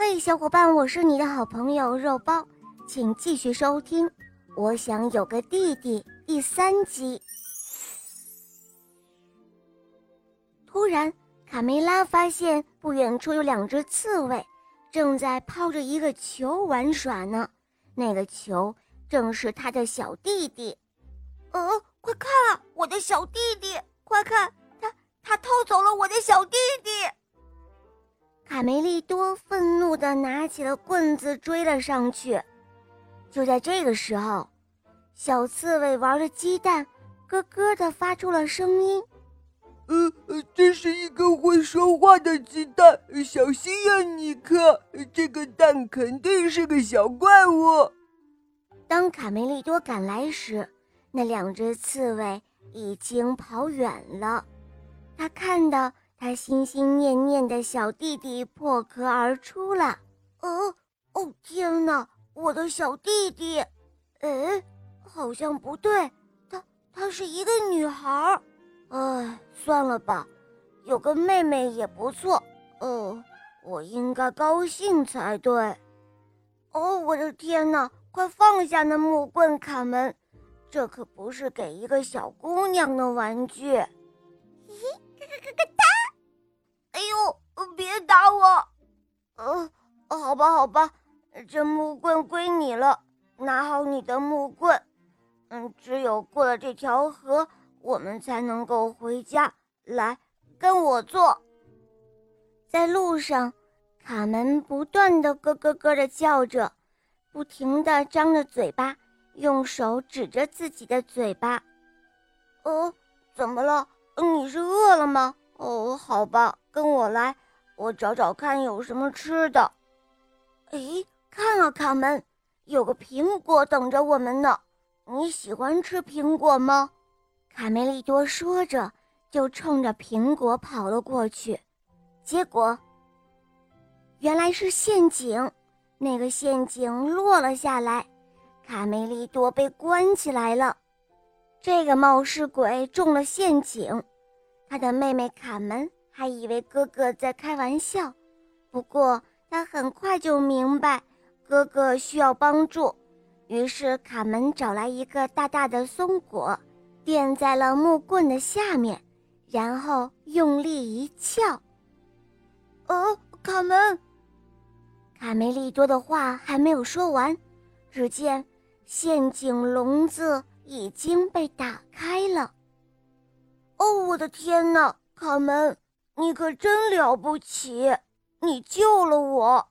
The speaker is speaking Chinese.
嘿，小伙伴，我是你的好朋友肉包，请继续收听《我想有个弟弟》第三集。突然，卡梅拉发现不远处有两只刺猬，正在抛着一个球玩耍呢。那个球正是他的小弟弟。呃，快看啊，我的小弟弟！快看，他他偷走了我的小弟！卡梅利多愤怒地拿起了棍子追了上去。就在这个时候，小刺猬玩着鸡蛋，咯咯地发出了声音：“呃呃，这是一个会说话的鸡蛋，小心呀，尼克！这个蛋肯定是个小怪物。”当卡梅利多赶来时，那两只刺猬已经跑远了。他看到。他心心念念的小弟弟破壳而出了。哦，哦天哪，我的小弟弟！哎，好像不对，她她是一个女孩儿。哎，算了吧，有个妹妹也不错。哦，我应该高兴才对。哦，我的天哪，快放下那木棍，卡门，这可不是给一个小姑娘的玩具。好吧，好吧，这木棍归你了。拿好你的木棍。嗯，只有过了这条河，我们才能够回家。来，跟我坐。在路上，卡门不断的咯咯咯的叫着，不停的张着嘴巴，用手指着自己的嘴巴。哦，怎么了？你是饿了吗？哦，好吧，跟我来，我找找看有什么吃的。哎，看啊，卡门，有个苹果等着我们呢。你喜欢吃苹果吗？卡梅利多说着，就冲着苹果跑了过去。结果，原来是陷阱，那个陷阱落了下来，卡梅利多被关起来了。这个冒失鬼中了陷阱。他的妹妹卡门还以为哥哥在开玩笑，不过他很快就明白哥哥需要帮助，于是卡门找来一个大大的松果，垫在了木棍的下面，然后用力一撬。哦，卡门，卡梅利多的话还没有说完，只见陷阱笼子已经被打开了。哦，我的天哪，卡门，你可真了不起！你救了我。